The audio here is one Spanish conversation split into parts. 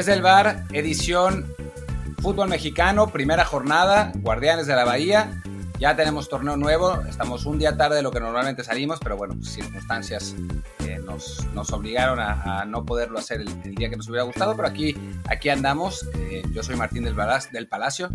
Desde el bar, edición fútbol mexicano, primera jornada, Guardianes de la Bahía. Ya tenemos torneo nuevo, estamos un día tarde de lo que normalmente salimos, pero bueno, pues, circunstancias eh, nos, nos, obligaron a, no poderlo hacer el, día que nos hubiera gustado, pero aquí, aquí andamos. Eh, yo soy Martín del, del Palacio.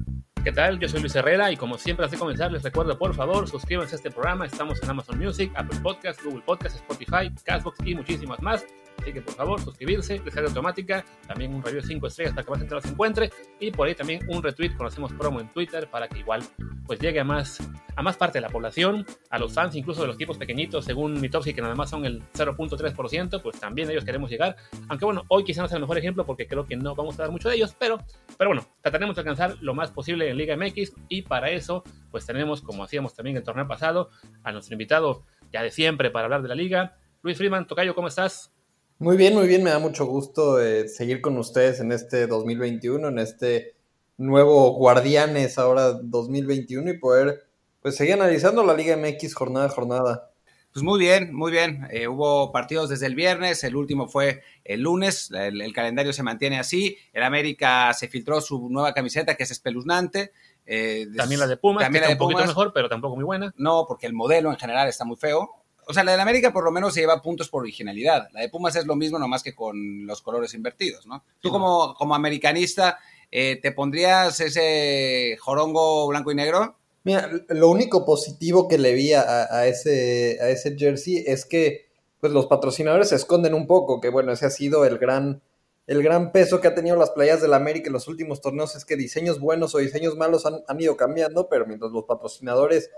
¿Qué tal? Yo soy Luis Herrera y como siempre, antes de comenzar, les recuerdo, por favor, suscríbanse a este programa. Estamos en Amazon Music, Apple Podcasts, Google Podcasts, Spotify, Castbox y muchísimas más. Así que por favor, suscribirse, descarga automática, también un review de 5 estrellas para que más gente los encuentre y por ahí también un retweet conocemos promo en Twitter para que igual pues llegue a más, a más parte de la población, a los fans incluso de los equipos pequeñitos, según Mitowski, que nada más son el 0.3%, pues también ellos queremos llegar. Aunque bueno, hoy quizás no sea el mejor ejemplo porque creo que no vamos a dar mucho de ellos, pero, pero bueno, trataremos de alcanzar lo más posible en Liga MX y para eso pues tenemos, como hacíamos también el torneo pasado, a nuestro invitado ya de siempre para hablar de la liga. Luis Freeman, Tocayo, ¿cómo estás? Muy bien, muy bien, me da mucho gusto eh, seguir con ustedes en este 2021, en este nuevo Guardianes ahora 2021 y poder pues seguir analizando la Liga MX jornada a jornada. Pues muy bien, muy bien. Eh, hubo partidos desde el viernes, el último fue el lunes, el, calendario se mantiene así. El América se filtró su nueva camiseta que es espeluznante. Eh, también la de Pumas, también la de un poquito mejor, pero tampoco muy buena. No, porque el modelo en general está muy feo o sea, la de América por lo menos se lleva puntos por originalidad. La de Pumas es lo mismo, nomás que con los colores invertidos, ¿no? Tú como, como americanista, eh, ¿te pondrías ese jorongo blanco y negro? Mira, lo único positivo que le vi a, ese, a ese jersey es que pues, los patrocinadores se esconden un poco, que bueno, ese ha sido el gran, el gran peso que ha tenido las playas de la América en los últimos torneos, es que diseños buenos o diseños malos han, han ido cambiando, pero mientras los patrocinadores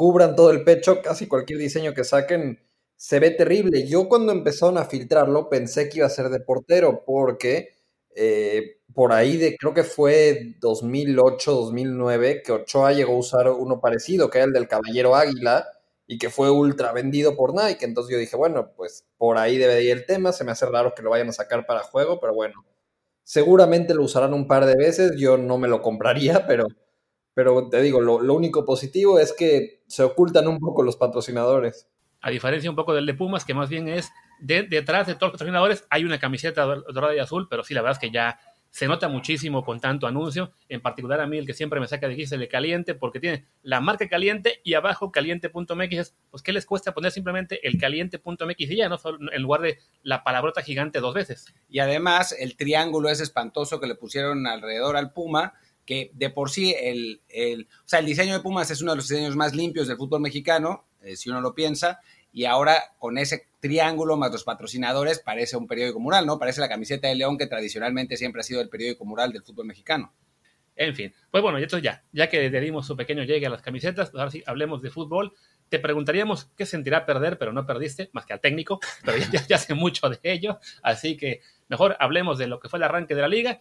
cubran todo el pecho, casi cualquier diseño que saquen se ve terrible. Yo cuando empezaron a filtrarlo pensé que iba a ser de portero, porque eh, por ahí de, creo que fue 2008, 2009, que Ochoa llegó a usar uno parecido, que era el del Caballero Águila, y que fue ultra vendido por Nike. Entonces yo dije, bueno, pues por ahí debe ir el tema, se me hace raro que lo vayan a sacar para juego, pero bueno, seguramente lo usarán un par de veces, yo no me lo compraría, pero pero te digo, lo, único positivo es que se ocultan un poco los patrocinadores. A diferencia un poco del de Pumas, que más bien es detrás de todos los patrocinadores hay una camiseta dorada y azul, pero sí, la verdad es que ya se nota muchísimo con tanto anuncio. En particular a mí, el que siempre me saca de aquí es el de caliente, porque tiene la marca caliente y abajo caliente.mx. Pues, ¿qué les cuesta poner simplemente el caliente.mx y ya, no en lugar de la palabrota gigante dos veces? Y además, el triángulo es espantoso que le pusieron alrededor al Puma que de por sí el, el, o sea, el diseño de Pumas es uno de los diseños más limpios del fútbol mexicano, eh, si uno lo piensa, y ahora con ese triángulo más los patrocinadores parece un periódico mural, ¿no? Parece la camiseta de León que tradicionalmente siempre ha sido el periódico mural del fútbol mexicano. En fin, pues bueno, y esto ya, ya que le dimos su pequeño llegue a las camisetas, ahora sí hablemos de fútbol. Te preguntaríamos qué sentirá perder, pero no perdiste, más que al técnico, pero ya, ya hace mucho de ello, así que mejor hablemos de lo que fue el arranque de la liga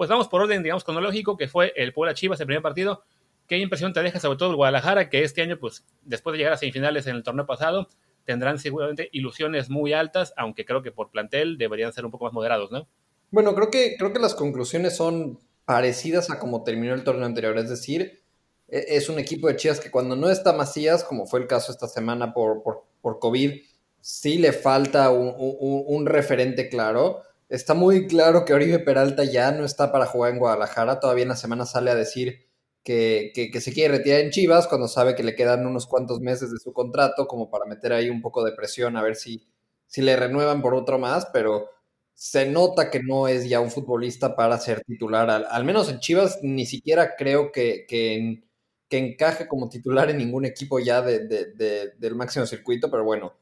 pues vamos por orden, digamos, cronológico, que fue el Puebla Chivas, el primer partido. ¿Qué impresión te deja, sobre todo el Guadalajara, que este año, pues, después de llegar a semifinales en el torneo pasado, tendrán seguramente ilusiones muy altas, aunque creo que por plantel deberían ser un poco más moderados, ¿no? Bueno, creo que, creo que las conclusiones son parecidas a como terminó el torneo anterior, es decir, e, es un equipo de Chivas que cuando no está Macías, como fue el caso esta semana por, por, COVID, sí le falta un referente claro Está muy claro que Oribe Peralta ya no está para jugar en Guadalajara. Todavía en la semana sale a decir que, se quiere retirar en Chivas cuando sabe que le quedan unos cuantos meses de su contrato, como para meter ahí un poco de presión a ver si, si le renuevan por otro más, pero se nota que no es ya un futbolista para ser titular. Al, menos en Chivas ni siquiera creo que, que, encaje como titular en ningún equipo ya del máximo circuito, pero bueno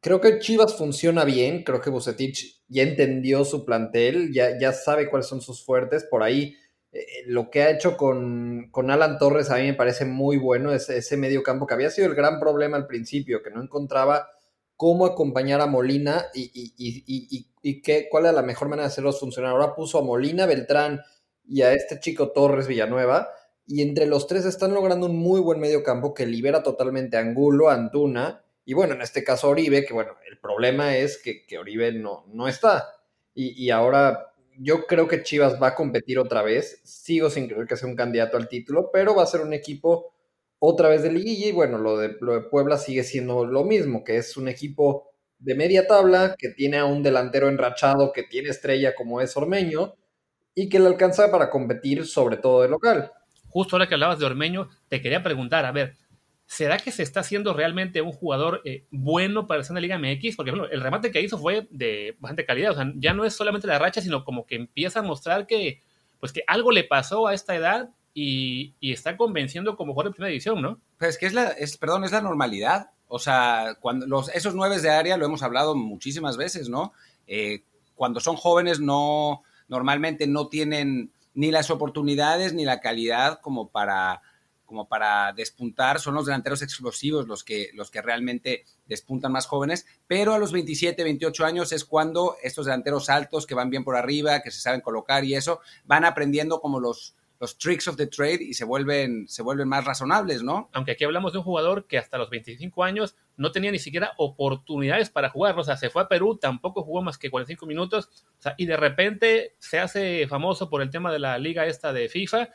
Creo que Chivas funciona bien, creo que Bucetich ya entendió su plantel, ya, ya sabe cuáles son sus fuertes, por ahí eh, lo que ha hecho con, Alan Torres a mí me parece muy bueno, ese, ese medio campo que había sido el gran problema al principio, que no encontraba cómo acompañar a Molina y, y, qué, cuál era la mejor manera de hacerlos funcionar. Ahora puso a Molina, Beltrán y a este chico Torres Villanueva, y entre los tres están logrando un muy buen medio campo que libera totalmente a Angulo, a Antuna, y bueno, en este caso Oribe, que bueno, el problema es que, que Oribe no, no está. Y, ahora yo creo que Chivas va a competir otra vez. Sigo sin creer que sea un candidato al título, pero va a ser un equipo otra vez de liguilla. Y bueno, lo de, lo de Puebla sigue siendo lo mismo, que es un equipo de media tabla, que tiene a un delantero enrachado, que tiene estrella como es Ormeño, y que le alcanza para competir sobre todo de local. Justo ahora que hablabas de Ormeño, te quería preguntar, a ver, ¿será que se está haciendo realmente un jugador eh, bueno para la Liga MX? Porque bueno, el remate que hizo fue de bastante calidad, o sea, ya no es solamente la racha, sino como que empieza a mostrar que, pues que algo le pasó a esta edad y, está convenciendo como jugador de primera división, ¿no? Pues que es la, es, perdón, es la normalidad. O sea, cuando los, esos nueve de área lo hemos hablado muchísimas veces, ¿no? Eh, cuando son jóvenes no, normalmente no tienen ni las oportunidades ni la calidad como para, como para despuntar. Son los delanteros explosivos los que, los que realmente despuntan más jóvenes, pero a los 27, 28 años es cuando estos delanteros altos que van bien por arriba, que se saben colocar y eso, van aprendiendo como los, los tricks of the trade y se vuelven, se vuelven más razonables, ¿no? Aunque aquí hablamos de un jugador que hasta los 25 años no tenía ni siquiera oportunidades para jugar, o sea, se fue a Perú, tampoco jugó más que 45 minutos, o sea, y de repente se hace famoso por el tema de la liga esta de FIFA,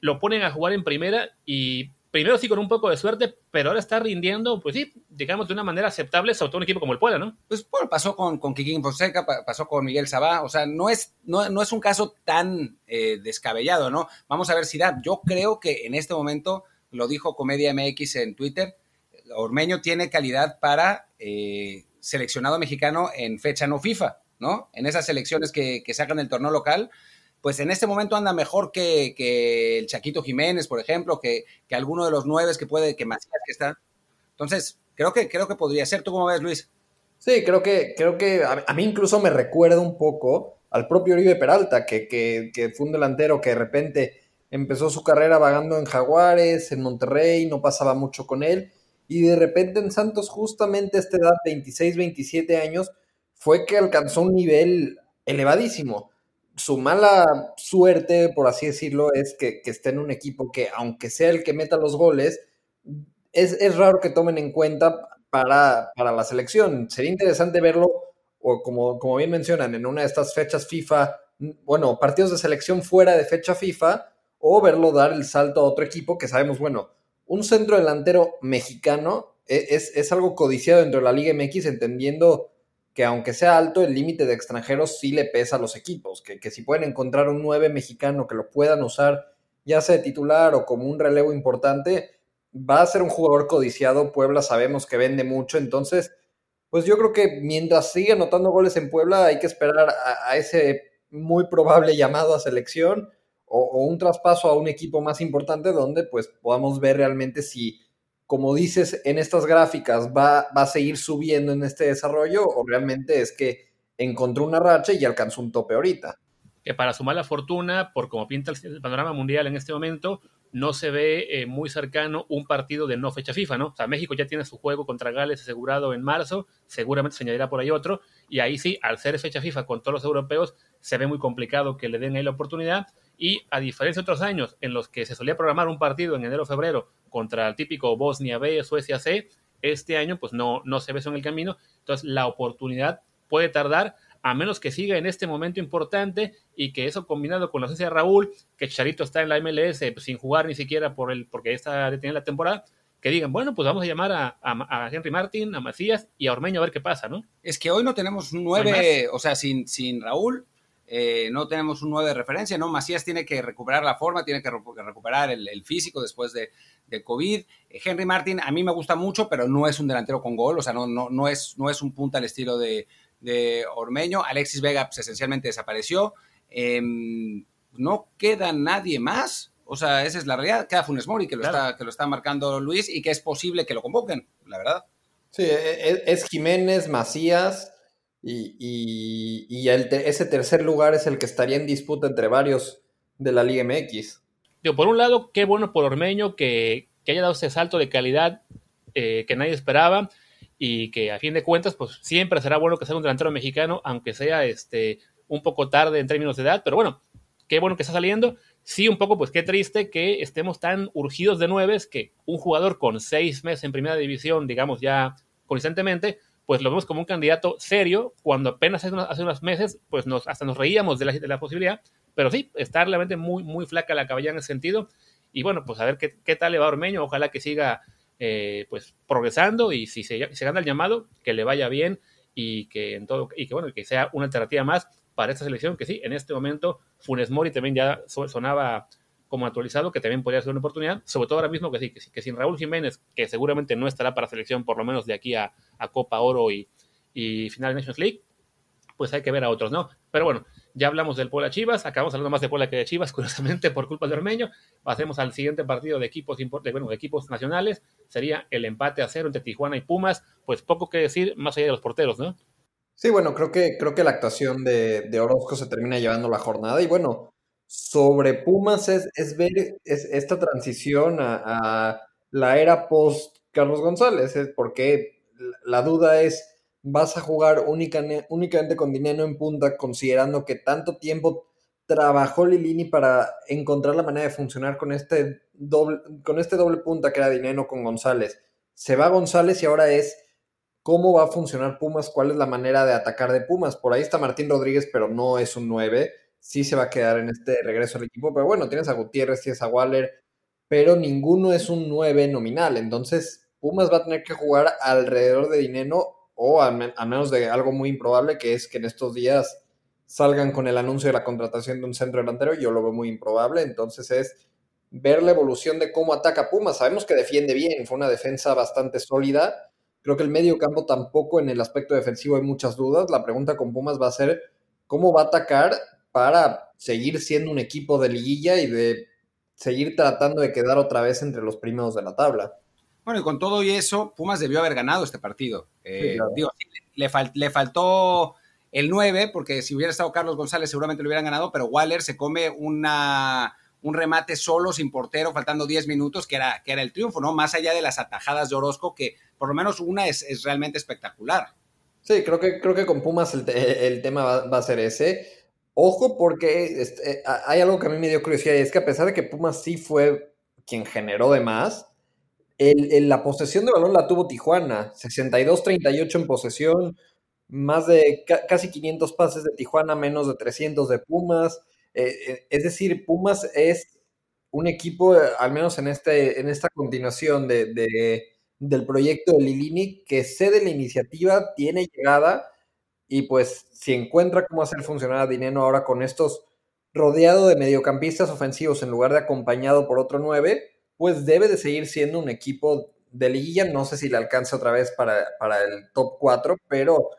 lo ponen a jugar en primera y primero sí con un poco de suerte, pero ahora está rindiendo, pues sí, digamos de una manera aceptable, sobre todo un equipo como el Puebla, ¿no? Pues bueno, pasó con, con Kikín Fonseca, pasó con Miguel Sabá, o sea, no es, no, no es un caso tan eh, descabellado, ¿no? Vamos a ver si da. Yo creo que en este momento, lo dijo Comedia MX en Twitter, Ormeño tiene calidad para eh, seleccionado mexicano en fecha no FIFA, ¿no? En esas selecciones que, que sacan el torneo local, pues en este momento anda mejor que, el Chaquito Jiménez, por ejemplo, que, que, alguno de los nueve que puede, que más que está. Entonces, creo que, creo que podría ser. ¿Tú cómo ves, Luis? Sí, creo que, creo que a, mí incluso me recuerda un poco al propio Oribe Peralta, que, que, que fue un delantero que de repente empezó su carrera vagando en Jaguares, en Monterrey, no pasaba mucho con él, y de repente en Santos, justamente a esta edad, 26, 27 años, fue que alcanzó un nivel elevadísimo su mala suerte, por así decirlo, es que, esté en un equipo que, aunque sea el que meta los goles, es, raro que tomen en cuenta para, para, la selección. Sería interesante verlo, o como, como bien mencionan, en una de estas fechas FIFA, bueno, partidos de selección fuera de fecha FIFA, o verlo dar el salto a otro equipo que sabemos, bueno, un centro delantero mexicano e, es, es algo codiciado dentro de la Liga MX, entendiendo que aunque sea alto, el límite de extranjeros sí le pesa a los equipos, que, si pueden encontrar un 9 mexicano que lo puedan usar, ya sea de titular o como un relevo importante, va a ser un jugador codiciado. Puebla sabemos que vende mucho, entonces, pues yo creo que mientras siga anotando goles en Puebla, hay que esperar a, ese muy probable llamado a selección o, o, un traspaso a un equipo más importante donde pues podamos ver realmente si como dices, en estas gráficas va, va a seguir subiendo en este desarrollo o realmente es que encontró una racha y alcanzó un tope ahorita? Que para su mala fortuna, por como pinta el panorama mundial en este momento, no se ve eh, muy cercano un partido de no fecha FIFA, ¿no? O sea, México ya tiene su juego contra Gales asegurado en marzo, seguramente se añadirá por ahí otro, y ahí sí, al ser fecha FIFA con todos los europeos, se ve muy complicado que le den ahí la oportunidad, y a diferencia de otros años en los que se solía programar un partido en enero o febrero contra el típico Bosnia B, Suecia C, este año pues no, no se ve eso en el camino, entonces la oportunidad puede tardar a menos que siga en este momento importante y que eso combinado con la ausencia de Raúl, que Charito está en la MLS pues, sin jugar ni siquiera por el, porque está detenida la temporada, que digan, bueno, pues vamos a llamar a, Henry Martin, a Macías y a Ormeño a ver qué pasa, ¿no? Es que hoy no tenemos nueve, o sea, sin, sin Raúl, eh, no tenemos un nueve de referencia, ¿no? Macías tiene que recuperar la forma, tiene que recuperar el, físico después de, COVID. Henry Martin a mí me gusta mucho, pero no es un delantero con gol, o sea, no, no, no, es, no es un punta al estilo de, Ormeño. Alexis Vega pues, esencialmente desapareció. Em, no queda nadie más. O sea, esa es la realidad. Queda Funes Mori, que lo, está, que lo está marcando Luis, y que es posible que lo convoquen, la verdad. Sí, e, e, es Jiménez, Macías, y, ese tercer lugar es el que estaría en disputa entre varios de la Liga MX. por un lado, qué bueno por Ormeño que, haya dado ese salto de calidad eh, que nadie esperaba y que a fin de cuentas, pues siempre será bueno que sea un delantero mexicano, aunque sea este, un poco tarde en términos de edad, pero bueno, qué bueno que está saliendo. Sí, un poco, pues qué triste que estemos tan urgidos de nueves que un jugador con seis meses en primera división, digamos ya constantemente, pues lo vemos como un candidato serio, cuando apenas hace unos, meses, pues nos, hasta nos reíamos de la, de la, posibilidad, pero sí, está realmente muy, muy flaca la caballa en ese sentido, y bueno, pues a ver qué, qué tal le va Ormeño, ojalá que siga eh, pues progresando, y si se, se, gana el llamado, que le vaya bien, y que en todo, y que bueno, que sea una alternativa más para esta selección, que sí, en este momento Funes Mori también ya sonaba como actualizado, que también podría ser una oportunidad, sobre todo ahora mismo que sí, que, sin Raúl Jiménez, que seguramente no estará para selección por lo menos de aquí a, Copa Oro y, y final de Nations League, pues hay que ver a otros, ¿no? Pero bueno, ya hablamos del Puebla Chivas, acabamos hablando más de Puebla que de Chivas, curiosamente por culpa de Ormeño. Pasemos al siguiente partido de equipos, bueno, de equipos nacionales, sería el empate a cero entre Tijuana y Pumas, pues poco que decir más allá de los porteros, ¿no? Sí, bueno, creo que, creo que la actuación de, de Orozco se termina llevando la jornada y bueno, sobre Pumas es, es ver esta transición a, la era post Carlos González, es porque la duda es, ¿vas a jugar únicamente con dinero en punta considerando que tanto tiempo trabajó Lilini para encontrar la manera de funcionar con este doble, con este doble punta que era dinero con González? Se va González y ahora es cómo va a funcionar Pumas, cuál es la manera de atacar de Pumas. Por ahí está Martín Rodríguez, pero no es un 9 sí se va a quedar en este regreso al equipo. Pero bueno, tienes a Gutiérrez, tienes a Waller, pero ninguno es un 9 nominal. Entonces, Pumas va a tener que jugar alrededor de dinero o a, menos de algo muy improbable, que es que en estos días salgan con el anuncio de la contratación de un centro delantero. Yo lo veo muy improbable. Entonces es ver la evolución de cómo ataca Pumas. Sabemos que defiende bien, fue una defensa bastante sólida. Creo que el medio campo tampoco en el aspecto defensivo hay muchas dudas. La pregunta con Pumas va a ser cómo va a atacar para seguir siendo un equipo de liguilla y de seguir tratando de quedar otra vez entre los primeros de la tabla. Bueno, y con todo y eso, Pumas debió haber ganado este partido. Eh, digo, le, le, faltó el 9, porque si hubiera estado Carlos González seguramente lo hubieran ganado, pero Waller se come una, un remate solo, sin portero, faltando 10 minutos, que era, que era el triunfo, ¿no? Más allá de las atajadas de Orozco, que por lo menos una es, es realmente espectacular. Sí, creo que, creo que con Pumas el, el tema va, va, a ser ese. Ojo porque este, hay algo que a mí me dio curiosidad y es que a pesar de que Pumas sí fue quien generó de más, la posesión de balón la tuvo Tijuana, 62-38 en posesión, más de casi 500 pases de Tijuana, menos de 300 de Pumas. Eh, eh, es decir, Pumas es un equipo, eh, al menos en, este, en esta continuación de, del proyecto de Lilini, que cede la iniciativa, tiene llegada y pues si encuentra cómo hacer funcionar a Dineno ahora con estos rodeado de mediocampistas ofensivos en lugar de acompañado por otro 9, pues debe de seguir siendo un equipo de liguilla. No sé si le alcanza otra vez para, para el top 4, pero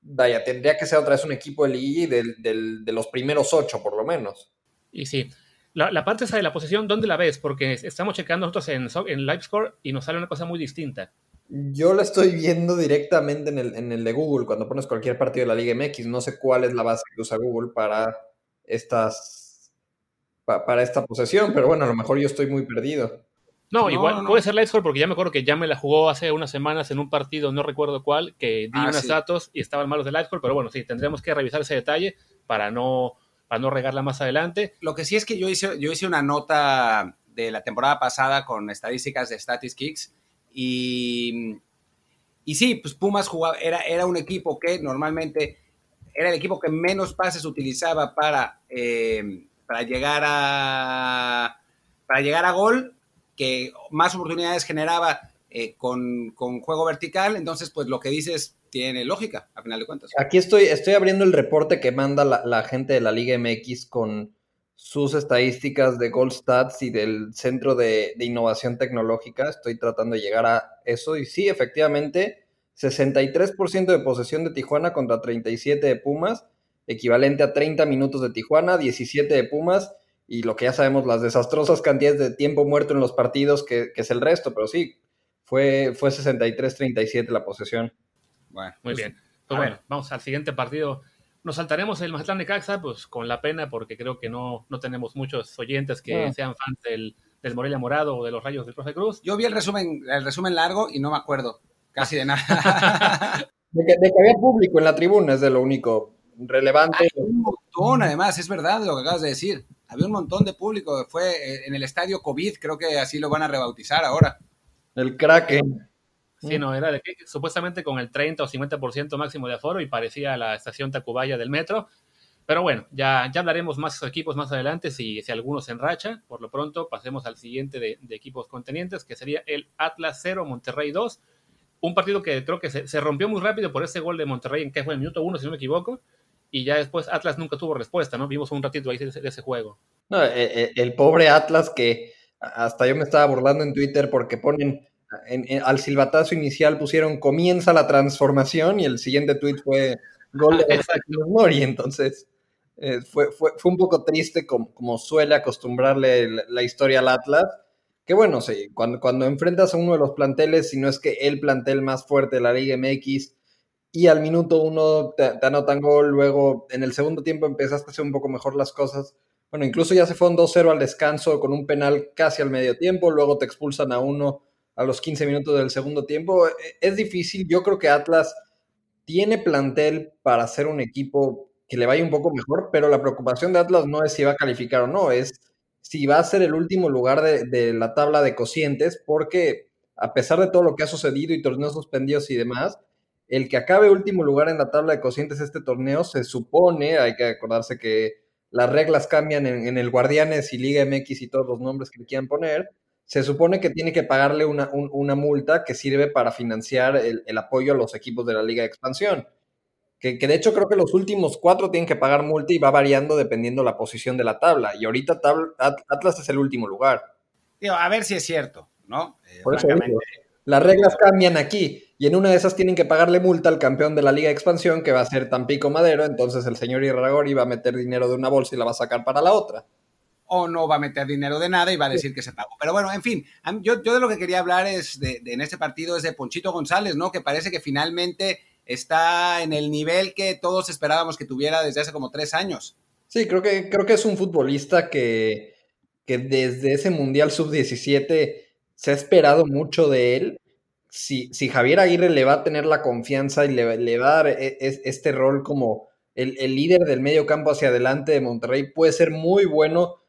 vaya, tendría que ser otra vez un equipo de liguilla y de los primeros 8 por lo menos. Y sí, la, la, parte esa de la posición, ¿dónde la ves? Porque estamos checando nosotros en, en LiveScore y nos sale una cosa muy distinta. Yo la estoy viendo directamente en el, en el de Google cuando pones cualquier partido de la Liga MX. No sé cuál es la base que usa Google para estas para esta posesión, pero bueno, a lo mejor yo estoy muy perdido. No, igual puede ser la Score porque ya me acuerdo que ya me la jugó hace unas semanas en un partido, no recuerdo cuál, que di ah, unos datos y estaban malos de Score, pero bueno, sí, tendremos que revisar ese detalle para no, para no regarla más adelante. Lo que sí es que yo hice, yo hice una nota de la temporada pasada con estadísticas de Statistics y, y sí, pues Pumas jugaba, era, era un equipo que normalmente era el equipo que menos pases utilizaba para, eh, para, llegar, a, para llegar a gol, que más oportunidades generaba eh, con, con, juego vertical. Entonces, pues lo que dices tiene lógica, a final de cuentas. Aquí estoy, estoy abriendo el reporte que manda la, la gente de la Liga MX con sus estadísticas de Gold Stats y del Centro de, Innovación Tecnológica. Estoy tratando de llegar a eso. Y sí, efectivamente, 63% de posesión de Tijuana contra 37 de Pumas, equivalente a 30 minutos de Tijuana, 17 de Pumas. Y lo que ya sabemos, las desastrosas cantidades de tiempo muerto en los partidos, que, es el resto, pero sí, fue, fue 63-37 la posesión. Bueno, muy bien. Pues bueno, vamos al siguiente partido nos saltaremos el Mazatlán de Caxa, pues con la pena, porque creo que no, no tenemos muchos oyentes que sean fans del, del, Morelia Morado o de los Rayos del Profe Cruz. Yo vi el resumen, el resumen largo y no me acuerdo casi de nada. de, que, había público en la tribuna es de lo único relevante. Hay un montón, además, es verdad lo que acabas de decir. Había un montón de público. Fue eh, en el estadio COVID, creo que así lo van a rebautizar ahora. El Kraken. Sí, no, era de que supuestamente con el 30 o 50% máximo de aforo y parecía la estación Tacubaya del metro. Pero bueno, ya, ya hablaremos más equipos más adelante si, si alguno se enracha. Por lo pronto, pasemos al siguiente de, equipos contenientes, que sería el Atlas 0, Monterrey 2. Un partido que creo que se, rompió muy rápido por ese gol de Monterrey en que fue el minuto 1, si no me equivoco. y ya después Atlas nunca tuvo respuesta, ¿no? Vimos un ratito ahí de ese, juego. No, eh, eh, el, pobre Atlas que hasta yo me estaba burlando en Twitter porque ponen al silbatazo inicial pusieron comienza la transformación y el siguiente tweet fue gol de Mori, entonces eh, fue, fue, fue, un poco triste como, como suele acostumbrarle la, historia al Atlas, que bueno, sí, cuando, cuando enfrentas a uno de los planteles, si no es que el plantel más fuerte de la Liga MX, y al minuto uno te, anotan gol, luego en el segundo tiempo empezaste a hacer un poco mejor las cosas. Bueno, incluso ya se fue un 2-0 al descanso con un penal casi al medio tiempo, luego te expulsan a uno a los 15 minutos del segundo tiempo. E, es difícil, yo creo que Atlas tiene plantel para ser un equipo que le vaya un poco mejor, pero la preocupación de Atlas no es si va a calificar o no, es si va a ser el último lugar de, la tabla de cocientes, porque a pesar de todo lo que ha sucedido y torneos suspendidos y demás, el que acabe último lugar en la tabla de cocientes este torneo se supone, hay que acordarse que las reglas cambian en, el Guardianes y Liga MX y todos los nombres que le quieran poner, se supone que tiene que pagarle una, multa que sirve para financiar el, apoyo a los equipos de la Liga de Expansión. Que, de hecho creo que los últimos cuatro tienen que pagar multa y va variando dependiendo la posición de la tabla. Y ahorita Atlas es el último lugar. a ver si es cierto, ¿no? Eh, Por eso las reglas cambian aquí y en una de esas tienen que pagarle multa al campeón de la Liga de Expansión, que va a ser Tampico Madero, entonces el señor Irragori va a meter dinero de una bolsa y la va a sacar para la otra. O no va a meter dinero de nada y va a decir que se pagó. Pero bueno, en fin, yo, yo de lo que quería hablar es de, en este partido es de Ponchito González, ¿no? Que parece que finalmente está en el nivel que todos esperábamos que tuviera desde hace como tres años. Sí, creo que, creo que es un futbolista que, que desde ese Mundial Sub-17 se ha esperado mucho de él si, Javier Aguirre le va a tener la confianza y le, va a dar e, este rol como el, líder del medio campo hacia adelante de Monterrey, puede ser muy bueno,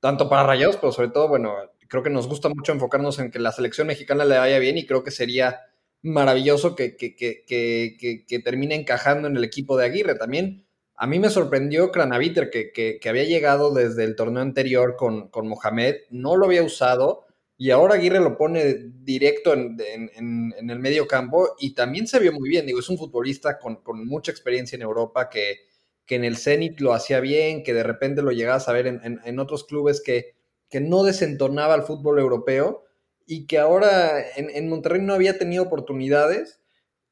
tanto para Rayados, pero sobre todo, bueno, creo que nos gusta mucho enfocarnos en que la selección mexicana le vaya bien y creo que sería maravilloso que, que, que, termine encajando en el equipo de Aguirre. También a mí me sorprendió Cranaviter, que, había llegado desde el torneo anterior con, con Mohamed, no lo había usado y ahora Aguirre lo pone directo en, el medio campo y también se vio muy bien. Digo, es un futbolista con, mucha experiencia en Europa que, que, en el Zenit lo hacía bien, que de repente lo llegabas a ver en, otros clubes que, que, no desentonaba al fútbol europeo y que ahora en, Monterrey no había tenido oportunidades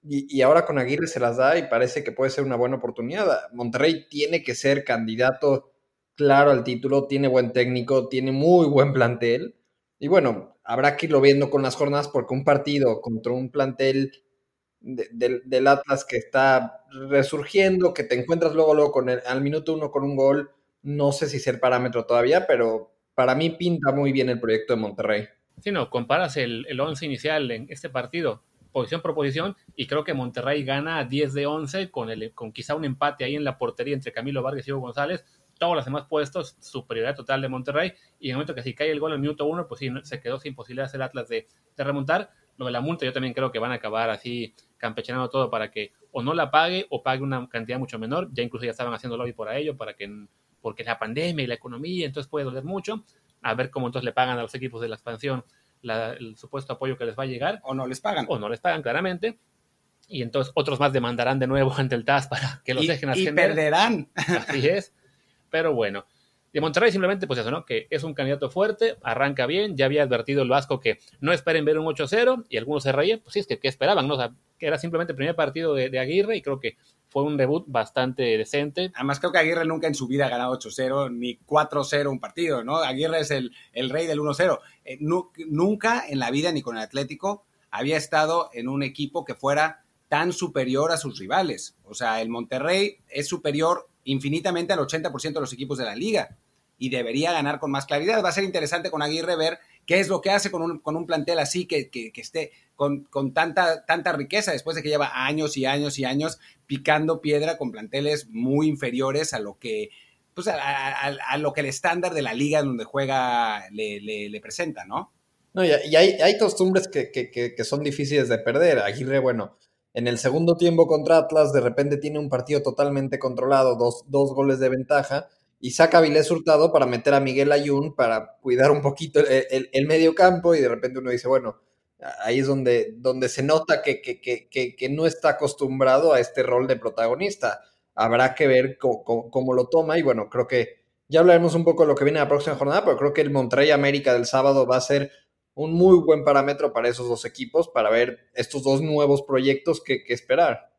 y, y, ahora con Aguirre se las da y parece que puede ser una buena oportunidad. Monterrey tiene que ser candidato claro al título, tiene buen técnico, tiene muy buen plantel y bueno, habrá que irlo viendo con las jornadas porque un partido contra un plantel del Atlas que está resurgiendo, que te encuentras luego, luego con el, al minuto uno con un gol, no sé si ser parámetro todavía, pero para mí pinta muy bien el proyecto de Monterrey. Si no, comparas el, el once inicial en este partido, posición por posición, y creo que Monterrey gana 10 de 11 con, el, con quizá un empate ahí en la portería entre Camilo Vargas y Hugo González, todos los demás puestos, superioridad total de Monterrey, y en el momento que si cae el gol en el minuto uno, pues sí, se quedó sin posibilidad el Atlas de, remontar. Lo de la multa yo también creo que van a acabar así campechanando todo para que o no la pague o pague una cantidad mucho menor, ya incluso ya estaban haciendo lobby por ello, para que, porque la pandemia y la economía, entonces puede doler mucho, a ver cómo entonces le pagan a los equipos de la expansión el supuesto apoyo que les va a llegar. O no les pagan. O no les pagan, claramente y entonces otros más demandarán de nuevo ante el TAS para que los dejen ascender. Y perderán. Así es. Pero bueno, de Monterrey simplemente, pues eso, ¿no? Que es un candidato fuerte, arranca bien, ya había advertido el Vasco que no esperen ver un 8-0 y algunos se reían, pues sí, es que ¿qué esperaban? ¿no? O sea, que era simplemente el primer partido de, Aguirre y creo que fue un debut bastante decente. Además, creo que Aguirre nunca en su vida ha ganado 8-0 ni 4-0 un partido, ¿no? Aguirre es el, el rey del 1-0. Eh, nunca en la vida, ni con el Atlético, había estado en un equipo que fuera tan superior a sus rivales. O sea, el Monterrey es superior infinitamente al 80% de los equipos de la liga y debería ganar con más claridad. Va a ser interesante con Aguirre ver qué es lo que hace con un, con un plantel así, que, que, esté con, con, tanta, tanta riqueza, después de que lleva años y años y años picando piedra con planteles muy inferiores a lo que, pues a, lo que el estándar de la liga donde juega le, le, presenta, ¿no? No, y, hay, hay, costumbres que, que, son difíciles de perder. Aguirre, bueno, en el segundo tiempo contra Atlas, de repente tiene un partido totalmente controlado, dos, dos goles de ventaja, y saca a Vilés Hurtado para meter a Miguel Ayun para cuidar un poquito el, medio campo, y de repente uno dice, bueno, ahí es donde, donde se nota que, que, que, que, no está acostumbrado a este rol de protagonista. habrá que ver cómo, lo toma y bueno, creo que ya hablaremos un poco de lo que viene la próxima jornada, pero creo que el Monterrey América del sábado va a ser un muy buen parámetro para esos dos equipos, para ver estos dos nuevos proyectos que, esperar.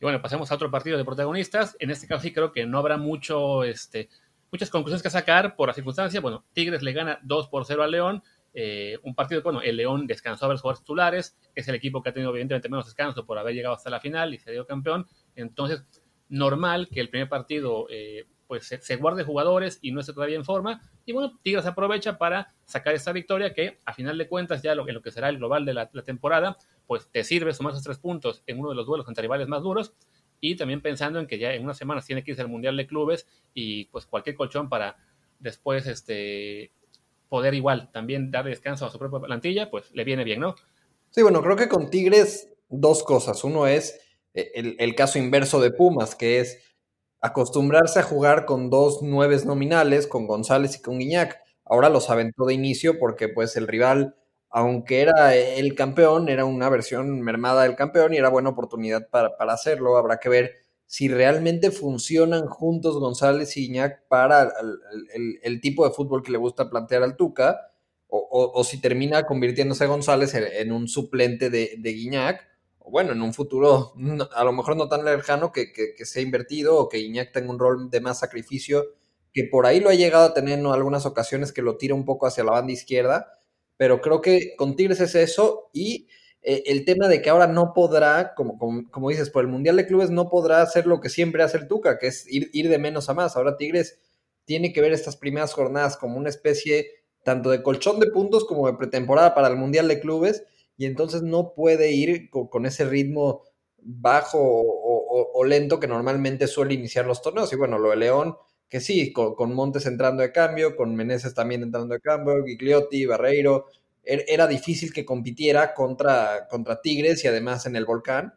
Y bueno, pasemos a otro partido de protagonistas. En este caso sí creo que no habrá mucho, este, muchas conclusiones que sacar por la circunstancia. Bueno, Tigres le gana 2 por 0 al León. Eh, un partido, bueno, el León descansó a ver los jugadores titulares. Es el equipo que ha tenido evidentemente menos descanso por haber llegado hasta la final y se dio campeón. Entonces, normal que el primer partido eh, pues se, guarde jugadores y no esté todavía en forma. Y bueno, Tigres aprovecha para sacar esta victoria que a final de cuentas ya lo, en lo que será el global de la, temporada, pues te sirve sumar esos tres puntos en uno de los duelos contra rivales más duros. Y también pensando en que ya en unas semanas tiene que irse al Mundial de Clubes y pues cualquier colchón para después este poder igual también dar descanso a su propia plantilla, pues le viene bien, ¿no? Sí, bueno, creo que con Tigres dos cosas. Uno es eh, el caso inverso de Pumas, que es acostumbrarse a jugar con dos nueves nominales, con González y con Guiñac. Ahora los aventó de inicio porque pues el rival, aunque era el campeón, era una versión mermada del campeón y era buena oportunidad para, hacerlo. Habrá que ver si realmente funcionan juntos González y Guiñac para el, tipo de fútbol que le gusta plantear al Tuca, o, si termina convirtiéndose González en, un suplente de, de Guiñac bueno, en un futuro a lo mejor no tan lejano que, que, se ha invertido o que Iñak tenga un rol de más sacrificio, que por ahí lo ha llegado a tener en algunas ocasiones que lo tira un poco hacia la banda izquierda, pero creo que con Tigres es eso y eh, el tema de que ahora no podrá, como, como, dices, por el Mundial de Clubes no podrá hacer lo que siempre hace el Tuca, que es ir, ir de menos a más. Ahora Tigres tiene que ver estas primeras jornadas como una especie tanto de colchón de puntos como de pretemporada para el Mundial de Clubes y entonces no puede ir con, ese ritmo bajo o, lento que normalmente suele iniciar los torneos. Y bueno, lo de León, que sí, con, Montes entrando de cambio, con Meneses también entrando de cambio, Gigliotti, Barreiro, er, era difícil que compitiera contra, contra Tigres y además en el Volcán.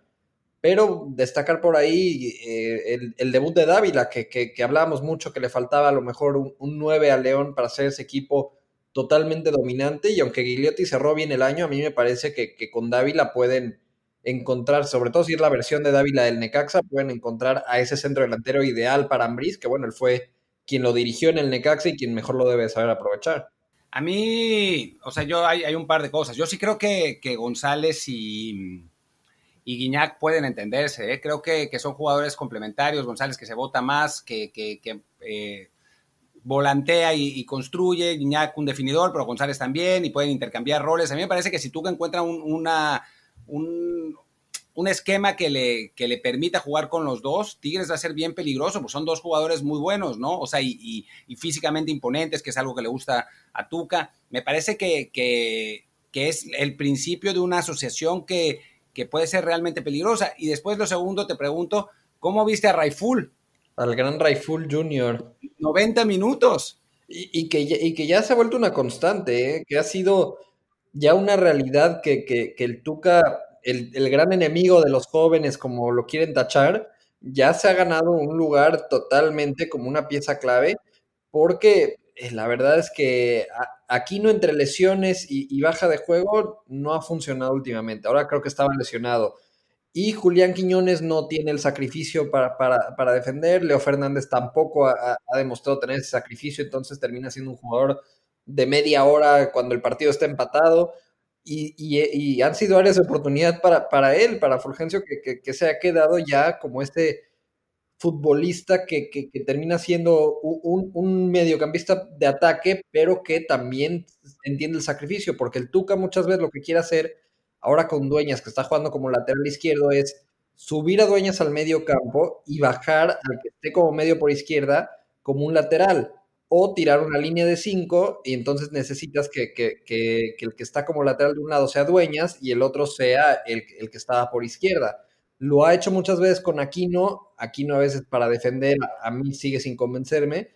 Pero destacar por ahí eh, el, debut de Dávila, que, que, hablábamos mucho que le faltaba a lo mejor un, un 9 a León para hacer ese equipo totalmente dominante y aunque Gigliotti cerró bien el año, a mí me parece que, con Dávila pueden encontrar, sobre todo si es la versión de Dávila del Necaxa, pueden encontrar a ese centro delantero ideal para Ambriz, que bueno, él fue quien lo dirigió en el Necaxa y quien mejor lo debe saber aprovechar. A mí, o sea, yo hay, un par de cosas. Yo sí creo que, González y, y Guiñac pueden entenderse. ¿eh? Creo que, son jugadores complementarios. González que se vota más, que, que eh, volantea y, construye, Guiñac un definidor, pero González también, y pueden intercambiar roles. A mí me parece que si tú encuentras un, una, un, esquema que le, que le permita jugar con los dos, Tigres va a ser bien peligroso, pues son dos jugadores muy buenos, ¿no? O sea, y, físicamente imponentes, que es algo que le gusta a Tuca. Me parece que, que, es el principio de una asociación que, que puede ser realmente peligrosa. Y después lo segundo, te pregunto, ¿cómo viste a Raiful? Al gran Raiful Jr. 90 minutos. Y, que, que ya se ha vuelto una constante, ¿eh? que ha sido ya una realidad que, el Tuca, el, gran enemigo de los jóvenes, como lo quieren tachar, ya se ha ganado un lugar totalmente como una pieza clave, porque eh, la verdad es que aquí no entre lesiones y, baja de juego no ha funcionado últimamente. Ahora creo que estaba lesionado. Y Julián Quiñones no tiene el sacrificio para, para, defender. Leo Fernández tampoco ha, demostrado tener ese sacrificio, entonces termina siendo un jugador de media hora cuando el partido está empatado. Y, y, han sido áreas de oportunidad para, para él, para Fulgencio, que, que, se ha quedado ya como este futbolista que, que termina siendo un, un, mediocampista de ataque, pero que también entiende el sacrificio, porque el Tuca muchas veces lo que quiere hacer ahora con Dueñas, que está jugando como lateral izquierdo, es subir a Dueñas al medio campo y bajar al que esté como medio por izquierda como un lateral. O tirar una línea de cinco y entonces necesitas que, el que está como lateral de un lado sea Dueñas y el otro sea el, el que estaba por izquierda. Lo ha hecho muchas veces con Aquino. Aquino a veces para defender a mí sigue sin convencerme.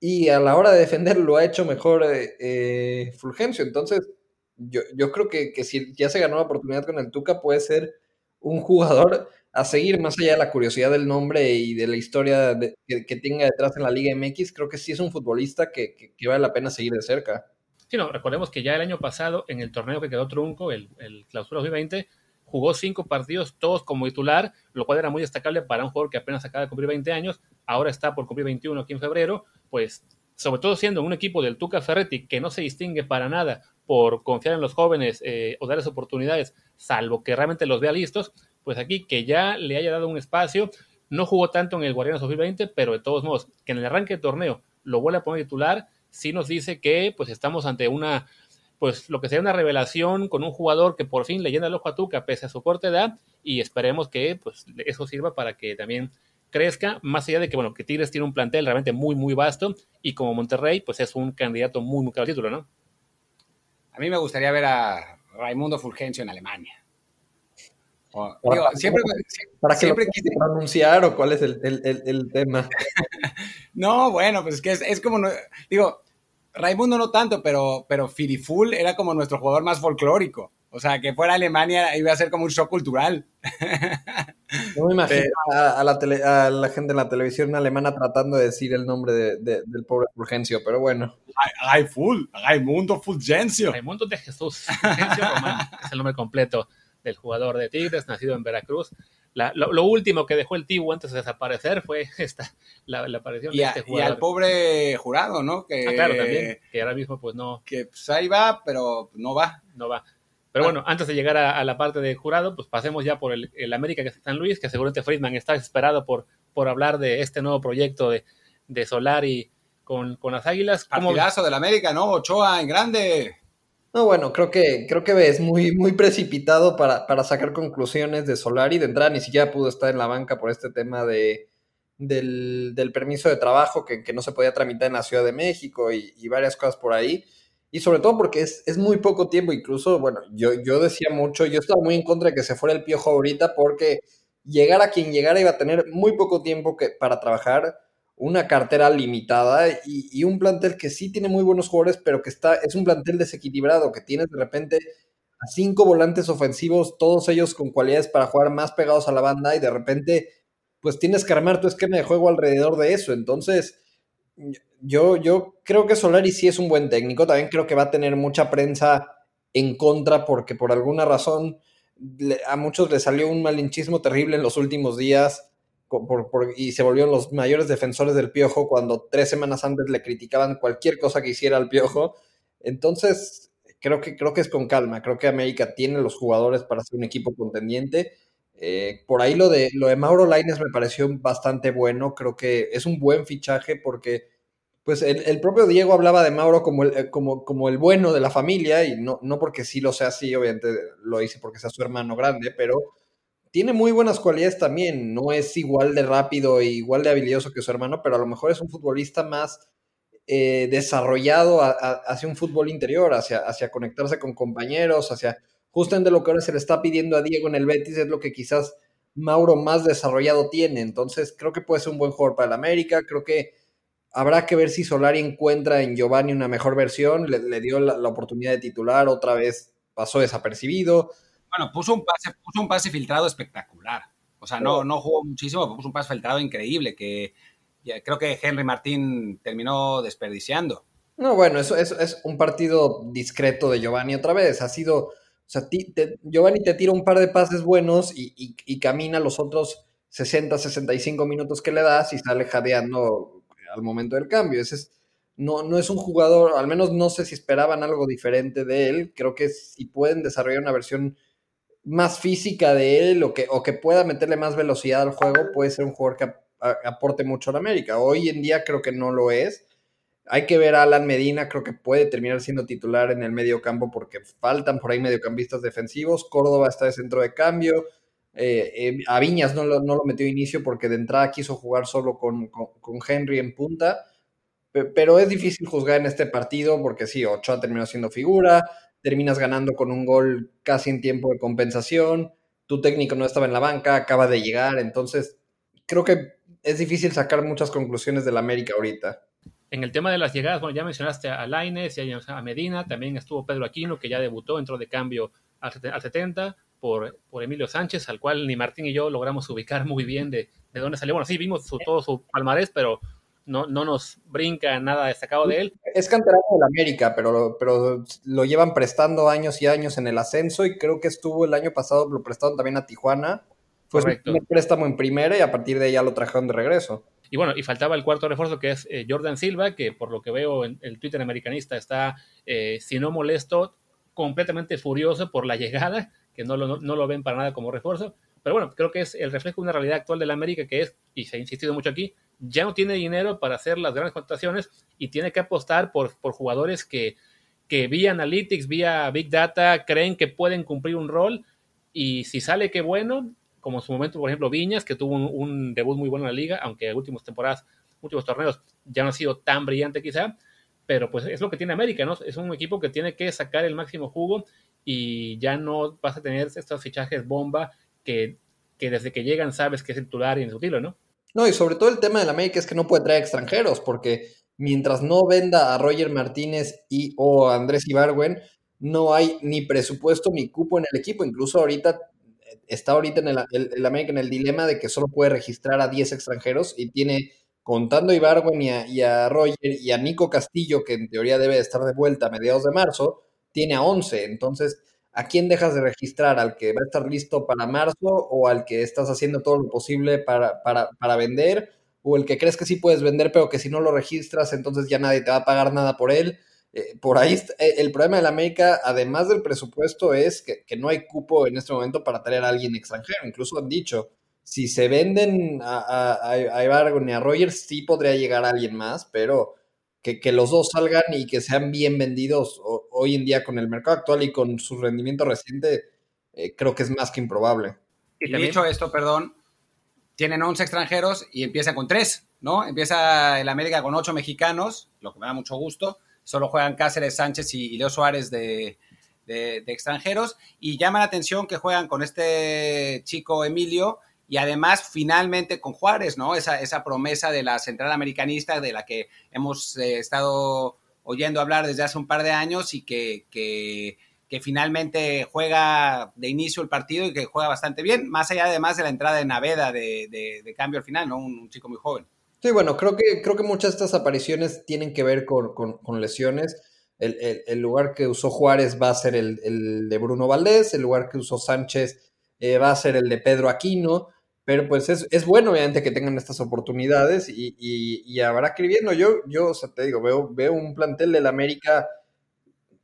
Y a la hora de defender lo ha hecho mejor eh, eh, Fulgencio. Entonces, yo, creo que, si ya se ganó la oportunidad con el Tuca, puede ser un jugador a seguir más allá de la curiosidad del nombre y de la historia que, tenga detrás en la Liga MX. Creo que sí es un futbolista que, vale la pena seguir de cerca. Sí, no, recordemos que ya el año pasado, en el torneo que quedó trunco, el, el Clausura 2020, jugó cinco partidos, todos como titular, lo cual era muy destacable para un jugador que apenas acaba de cumplir 20 años, ahora está por cumplir 21 aquí en febrero, pues sobre todo siendo un equipo del Tuca Ferretti que no se distingue para nada por confiar en los jóvenes eh, o darles oportunidades, salvo que realmente los vea listos, pues aquí que ya le haya dado un espacio, no jugó tanto en el Guardianes 2020, pero de todos modos, que en el arranque de torneo lo vuelva a poner titular, sí nos dice que pues estamos ante una, pues lo que sería una revelación con un jugador que por fin le llena el ojo a Tuca pese a su corta edad y esperemos que pues eso sirva para que también crezca, más allá de que, bueno, que Tigres tiene un plantel realmente muy, muy vasto y como Monterrey, pues es un candidato muy, muy claro al título, ¿no? A mí me gustaría ver a Raimundo Fulgencio en Alemania. digo, siempre, ¿Para siempre quise pronunciar o cuál es el, el, el, tema? no, bueno, pues es que es, es como, digo, Raimundo no tanto, pero, pero Firiful era como nuestro jugador más folclórico. O sea, que fuera Alemania iba a ser como un shock cultural. No me imagino a, la la, gente en la televisión alemana tratando de decir el nombre de, del pobre Fulgencio, pero bueno. Raimund, Raimundo Fulgencio. Raimundo de Jesús. Fulgencio Román es el nombre completo del jugador de Tigres, nacido en Veracruz. lo, último que dejó el Tibu antes de desaparecer fue esta, la, aparición de este jugador. Y al pobre jurado, ¿no? Que, ah, claro, también, que ahora mismo pues no... Que pues ahí va, pero no va. No va. Pero ah. bueno, antes de llegar a, la parte de jurado, pues pasemos ya por el, América que es San Luis, que seguramente Friedman está desesperado por, por hablar de este nuevo proyecto de, de Solari con, con las Águilas. Partidazo del América, ¿no? Ochoa en grande. No, bueno, creo que, creo que es muy, muy precipitado para, para sacar conclusiones de Solari. De entrada ni siquiera pudo estar en la banca por este tema de, del, del permiso de trabajo que, que, no se podía tramitar en la Ciudad de México y, y varias cosas por ahí. Y sobre todo porque es, es, muy poco tiempo, incluso, bueno, yo, yo decía mucho, yo estaba muy en contra de que se fuera el piojo ahorita porque llegar a quien llegara iba a tener muy poco tiempo que, para trabajar, una cartera limitada y, y, un plantel que sí tiene muy buenos jugadores, pero que está, es un plantel desequilibrado, que tienes de repente a cinco volantes ofensivos, todos ellos con cualidades para jugar más pegados a la banda y de repente pues tienes que armar tu esquema de juego alrededor de eso. Entonces, yo, yo creo que Solari sí es un buen técnico. También creo que va a tener mucha prensa en contra porque por alguna razón a muchos le salió un malinchismo terrible en los últimos días y se volvieron los mayores defensores del Piojo cuando tres semanas antes le criticaban cualquier cosa que hiciera al Piojo. Entonces, creo que, creo que es con calma. Creo que América tiene los jugadores para ser un equipo contendiente. Eh, por ahí lo de, lo de Mauro Laines me pareció bastante bueno. Creo que es un buen fichaje porque pues el, propio Diego hablaba de Mauro como el, eh, como, como el bueno de la familia, y no, no porque sí lo sea así, obviamente lo dice porque sea su hermano grande, pero tiene muy buenas cualidades también. No es igual de rápido e igual de habilidoso que su hermano, pero a lo mejor es un futbolista más eh, desarrollado hacia un fútbol interior, hacia, hacia conectarse con compañeros, hacia justamente lo que ahora se le está pidiendo a Diego en el Betis, es lo que quizás Mauro más desarrollado tiene. Entonces, creo que puede ser un buen jugador para el América. Creo que Habrá que ver si Solari encuentra en Giovanni una mejor versión. Le, dio la, oportunidad de titular, otra vez pasó desapercibido. Bueno, puso un pase, puso un pase filtrado espectacular. O sea, no, no jugó muchísimo, pero puso un pase filtrado increíble que creo que Henry Martín terminó desperdiciando. No, bueno, eso, es un partido discreto de Giovanni otra vez. Ha sido, o sea, Giovanni te tira un par de pases buenos y, y camina los otros 60, 65 minutos que le das y sale jadeando al momento del cambio. Ese es, no, no es un jugador, al menos no sé si esperaban algo diferente de él. Creo que si pueden desarrollar una versión más física de él o que, o que pueda meterle más velocidad al juego, puede ser un jugador que aporte mucho a la América. Hoy en día creo que no lo es. Hay que ver a Alan Medina, creo que puede terminar siendo titular en el medio campo porque faltan por ahí mediocampistas defensivos. Córdoba está de centro de cambio. Eh, eh, a Viñas no lo, metió inicio porque de entrada quiso jugar solo con, Henry en punta, pero es difícil juzgar en este partido porque sí, Ochoa terminó siendo figura, terminas ganando con un gol casi en tiempo de compensación, tu técnico no estaba en la banca, acaba de llegar, entonces creo que es difícil sacar muchas conclusiones del América ahorita. En el tema de las llegadas, bueno, ya mencionaste a Laines, ya a Medina, también estuvo Pedro Aquino, que ya debutó, entró de cambio al 70, por, por, Emilio Sánchez, al cual ni Martín y yo logramos ubicar muy bien de, de dónde salió. Bueno, sí, vimos su, todo su palmarés, pero no, no nos brinca nada destacado de él. Es canterano del América, pero, pero lo llevan prestando años y años en el ascenso y creo que estuvo el año pasado, lo prestaron también a Tijuana. Fue un préstamo en primera y a partir de ahí ya lo trajeron de regreso. Y bueno, y faltaba el cuarto refuerzo que es eh, Jordan Silva, que por lo que veo en el Twitter americanista está, eh, si no molesto, completamente furioso por la llegada, que no lo, no lo ven para nada como refuerzo. Pero bueno, creo que es el reflejo de una realidad actual de la América que es, y se ha insistido mucho aquí, ya no tiene dinero para hacer las grandes contrataciones y tiene que apostar por, por jugadores que, que vía Analytics, vía Big Data, creen que pueden cumplir un rol y si sale que bueno, como en su momento, por ejemplo, Viñas, que tuvo un, debut muy bueno en la liga, aunque en últimas temporadas, últimos torneos ya no ha sido tan brillante quizá, pero pues es lo que tiene América, ¿no? Es un equipo que tiene que sacar el máximo jugo y ya no vas a tener estos fichajes bomba que, que desde que llegan sabes que es titular y indiscutible, ¿no? No, y sobre todo el tema de la América es que no puede traer extranjeros, porque mientras no venda a Roger Martínez y o a Andrés Ibargüen, no hay ni presupuesto ni cupo en el equipo. Incluso ahorita está ahorita en el, América en el dilema de que solo puede registrar a 10 extranjeros y tiene, contando a Ibargüen y a, y a Roger y a Nico Castillo, que en teoría debe estar de vuelta a mediados de marzo, tiene a 11. Entonces, ¿a quién dejas de registrar? ¿Al que va a estar listo para marzo o al que estás haciendo todo lo posible para, para, vender? ¿O el que crees que sí puedes vender, pero que si no lo registras, entonces ya nadie te va a pagar nada por él? Eh, por ahí eh, el problema de la América, además del presupuesto, es que, no hay cupo en este momento para traer a alguien extranjero. Incluso han dicho, si se venden a, a, a Ibargo y a Rogers, sí podría llegar alguien más, pero que, los dos salgan y que sean bien vendidos hoy en día con el mercado actual y con su rendimiento reciente, eh, creo que es más que improbable. Y dicho esto, perdón, tienen 11 extranjeros y empieza con 3, ¿no? Empieza el América con 8 mexicanos, lo que me da mucho gusto. Solo juegan Cáceres, Sánchez y, Leo Suárez de, de, extranjeros. Y llama la atención que juegan con este chico Emilio y además finalmente con Juárez, ¿no? Esa, esa promesa de la central americanista de la que hemos eh, estado oyendo hablar desde hace un par de años y que, finalmente juega de inicio el partido y que juega bastante bien, más allá además de la entrada de Naveda de, cambio al final, ¿no? Un, chico muy joven. Sí, bueno, creo que, creo que muchas de estas apariciones tienen que ver con, lesiones. El, lugar que usó Juárez va a ser el, el, de Bruno Valdés, el lugar que usó Sánchez eh, va a ser el de Pedro Aquino. Pero pues es, es bueno, obviamente, que tengan estas oportunidades y, y, habrá que ir viendo. Yo, yo, o sea, te digo, veo, veo un plantel del América,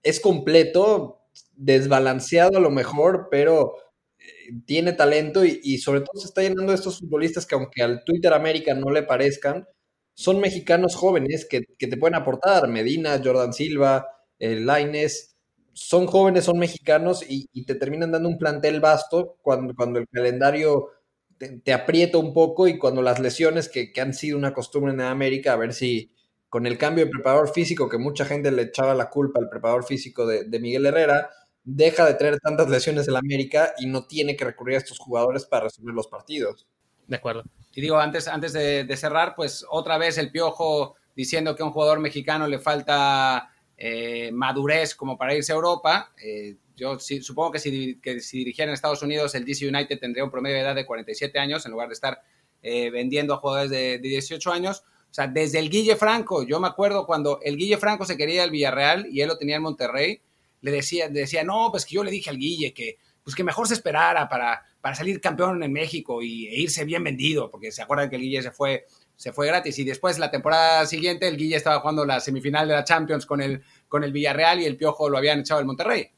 es completo, desbalanceado a lo mejor, pero eh, tiene talento y, sobre todo se está llenando de estos futbolistas que aunque al Twitter América no le parezcan, son mexicanos jóvenes que, te pueden aportar. Medina, Jordan Silva, eh, Laines, son jóvenes, son mexicanos y, y, te terminan dando un plantel vasto cuando, cuando el calendario te, aprieta un poco y cuando las lesiones que, han sido una costumbre en América, a ver si con el cambio de preparador físico, que mucha gente le echaba la culpa al preparador físico de, Miguel Herrera, deja de tener tantas lesiones en América y no tiene que recurrir a estos jugadores para resolver los partidos. De acuerdo. Y digo, antes, antes de, cerrar, pues otra vez el piojo diciendo que a un jugador mexicano le falta eh, madurez como para irse a Europa. Eh, yo supongo que si, que si dirigiera en Estados Unidos, el DC United tendría un promedio de edad de 47 años en lugar de estar eh, vendiendo a jugadores de, 18 años. O sea, desde el Guille Franco, yo me acuerdo cuando el Guille Franco se quería al Villarreal y él lo tenía en Monterrey, le decía, decía, no, pues que yo le dije al Guille que, pues que mejor se esperara para, para salir campeón en México y, e irse bien vendido, porque se acuerdan que el Guille se fue, se fue gratis y después la temporada siguiente el Guille estaba jugando la semifinal de la Champions con el, con el Villarreal y el Piojo lo habían echado al Monterrey.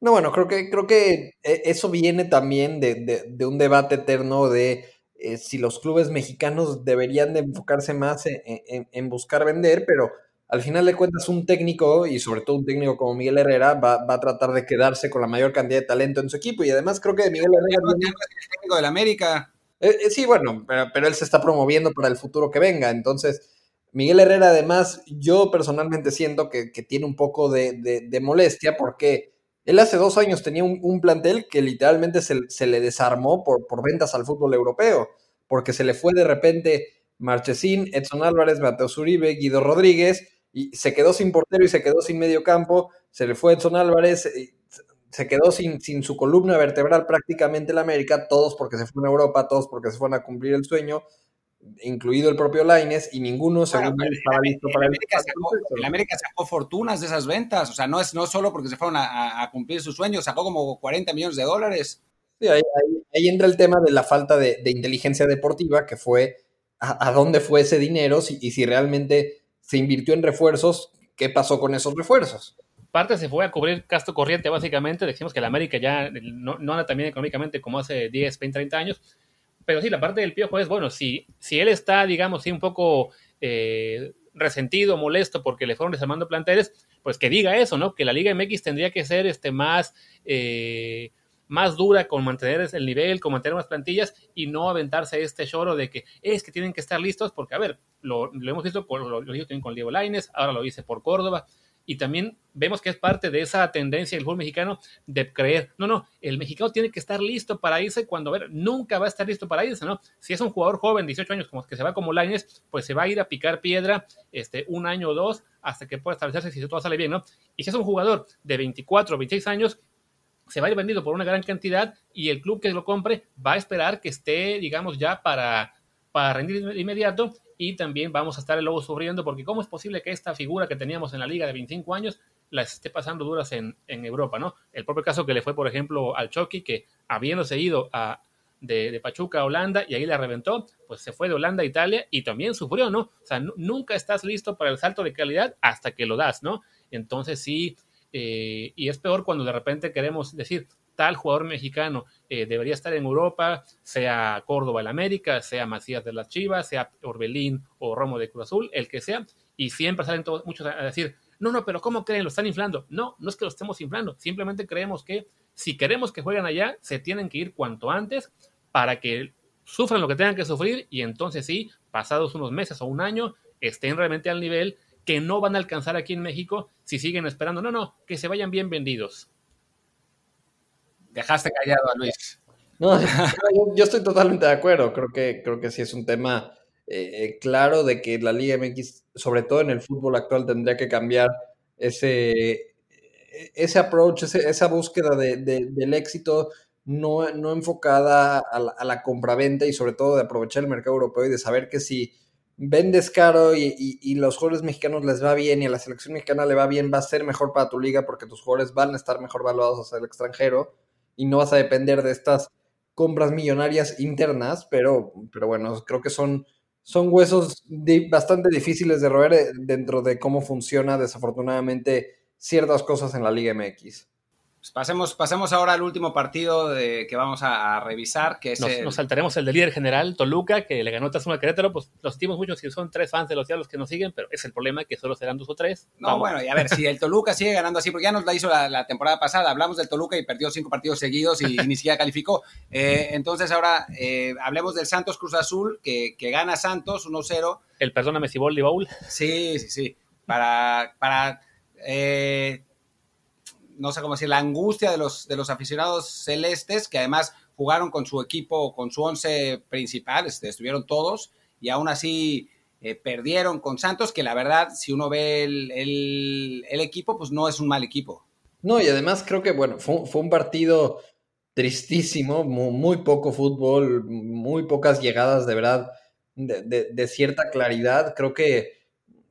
No, bueno, creo que, creo que eh, eso viene también de, un debate eterno de eh, si los clubes mexicanos deberían de enfocarse más en, buscar vender, pero al final de cuentas un técnico, y sobre todo un técnico como Miguel Herrera, va, a tratar de quedarse con la mayor cantidad de talento en su equipo, y además creo que Miguel Herrera... El técnico del América. Eh, sí, bueno, pero, él se está promoviendo para el futuro que venga, entonces... Miguel Herrera, además, yo personalmente siento que, tiene un poco de, de molestia porque él hace dos años tenía un, plantel que literalmente se, le desarmó por, por, ventas al fútbol europeo, porque se le fue de repente Marchesín, Edson Álvarez, Mateo Zuribe, Guido Rodríguez, y se quedó sin portero y se quedó sin medio campo, se le fue Edson Álvarez, se quedó sin, sin su columna vertebral prácticamente en América, todos porque se fueron a Europa, todos porque se fueron a cumplir el sueño, incluido el propio Laines, y ninguno según estaba listo para el, el América sacó fortunas de esas ventas, o sea, no es no solo porque se fueron a, cumplir sus sueños, sacó como 40 millones de dólares. Sí, ahí, entra el tema de la falta de, inteligencia deportiva, que fue a, dónde fue ese dinero y si realmente se invirtió en refuerzos, ¿qué pasó con esos refuerzos? Parte se fue a cubrir gasto corriente, básicamente. Decimos que la América ya no, anda tan bien económicamente como hace 10, 20, 30 años. Pero sí, la parte del piojo es, bueno, si, si él está, digamos, sí, un poco eh, resentido, molesto porque le fueron desarmando planteles, pues que diga eso, ¿no? Que la Liga MX tendría que ser este, más, eh, más dura con mantener el nivel, con mantener unas plantillas y no aventarse este choro de que es que tienen que estar listos, porque, a ver, lo, hemos visto, lo, lo, lo hizo con Diego Laines, ahora lo hice por Córdoba y también vemos que es parte de esa tendencia del fútbol mexicano de creer, no, no, el mexicano tiene que estar listo para irse cuando, a ver, nunca va a estar listo para irse, ¿no? Si es un jugador joven, 18 años, como que se va como Lainez, pues se va a ir a picar piedra este, un año o dos hasta que pueda establecerse si todo sale bien, ¿no? Y si es un jugador de 24 o 26 años, se va a ir vendido por una gran cantidad y el club que lo compre va a esperar que esté, digamos, ya para, para rendir de inmediato y también vamos a estar el lobo sufriendo porque cómo es posible que esta figura que teníamos en la liga de 25 años la esté pasando duras en, Europa, ¿no? El propio caso que le fue, por ejemplo, al Chucky, que habiéndose ido a, de, Pachuca a Holanda y ahí la reventó, pues se fue de Holanda a Italia y también sufrió, ¿no? O sea, nunca estás listo para el salto de calidad hasta que lo das, ¿no? Entonces sí, eh, y es peor cuando de repente queremos decir, tal jugador mexicano eh, debería estar en Europa, sea Córdoba el América, sea Macías de las Chivas, sea Orbelín o Romo de Cruz Azul, el que sea, y siempre salen todos, muchos a decir, no, no, pero ¿cómo creen? Lo están inflando. No, no es que lo estemos inflando, simplemente creemos que si queremos que jueguen allá, se tienen que ir cuanto antes para que sufran lo que tengan que sufrir y entonces sí, pasados unos meses o un año, estén realmente al nivel que no van a alcanzar aquí en México si siguen esperando. No, no, que se vayan bien vendidos. Dejaste callado a Luis. No, yo, estoy totalmente de acuerdo. Creo que, creo que sí es un tema eh, eh, claro de que la Liga MX, sobre todo en el fútbol actual, tendría que cambiar ese, ese approach, esa búsqueda del éxito no, no enfocada a la, a la compraventa y sobre todo de aprovechar el mercado europeo y de saber que si vendes caro y, y, los jugadores mexicanos les va bien y a la selección mexicana le va bien, va a ser mejor para tu liga porque tus jugadores van a estar mejor valuados hacia el extranjero y no vas a depender de estas compras millonarias internas, pero, pero bueno, creo que son, son huesos bastante difíciles de roer eh, dentro de cómo funciona desafortunadamente ciertas cosas en la Liga MX. Pues pasemos, pasemos ahora al último partido de, que vamos a, revisar, que es... Nos, saltaremos el de líder general, Toluca, que le ganó Tazuma Querétaro, pues los sentimos mucho si son tres fans de los diablos que nos siguen, pero es el problema que solo serán dos o tres. No, bueno, y a ver, si el Toluca sigue ganando así, porque ya nos la hizo la, temporada pasada, hablamos del Toluca y perdió cinco partidos seguidos y, ni siquiera calificó. Eh, entonces ahora eh, hablemos del Santos Cruz Azul, que, gana Santos 1-0. El perdóname si Baul. Sí, sí, sí. Para... para eh, no sé cómo decir, la angustia de los, de los aficionados celestes, que además jugaron con su equipo, con su once principal, este, estuvieron todos, y aún así eh, perdieron con Santos, que la verdad, si uno ve el, equipo, pues no es un mal equipo. No, y además creo que, bueno, fue, un partido tristísimo, muy, poco fútbol, muy pocas llegadas de verdad de cierta claridad. Creo que